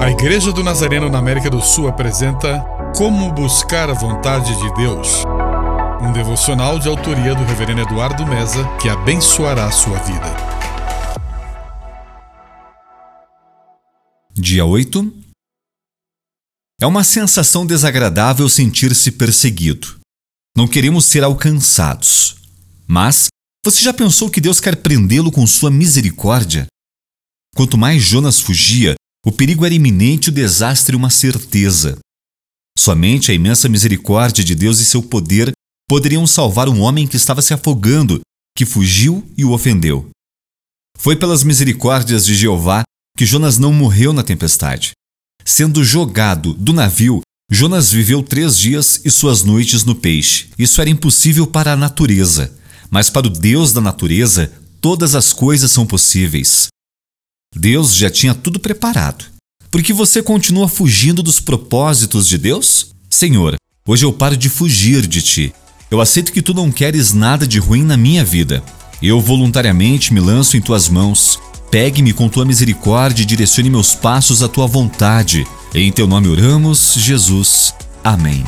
A Igreja do Nazareno na América do Sul apresenta Como Buscar a Vontade de Deus. Um devocional de autoria do Reverendo Eduardo Meza que abençoará a sua vida. Dia 8 É uma sensação desagradável sentir-se perseguido. Não queremos ser alcançados. Mas você já pensou que Deus quer prendê-lo com sua misericórdia? Quanto mais Jonas fugia, o perigo era iminente o desastre uma certeza. Somente a imensa misericórdia de Deus e seu poder poderiam salvar um homem que estava se afogando, que fugiu e o ofendeu. Foi pelas misericórdias de Jeová que Jonas não morreu na tempestade. Sendo jogado do navio, Jonas viveu três dias e suas noites no peixe. Isso era impossível para a natureza, mas para o Deus da natureza, todas as coisas são possíveis. Deus já tinha tudo preparado. Por que você continua fugindo dos propósitos de Deus? Senhor, hoje eu paro de fugir de ti. Eu aceito que tu não queres nada de ruim na minha vida. Eu voluntariamente me lanço em tuas mãos. Pegue-me com tua misericórdia e direcione meus passos à tua vontade. Em teu nome oramos, Jesus. Amém.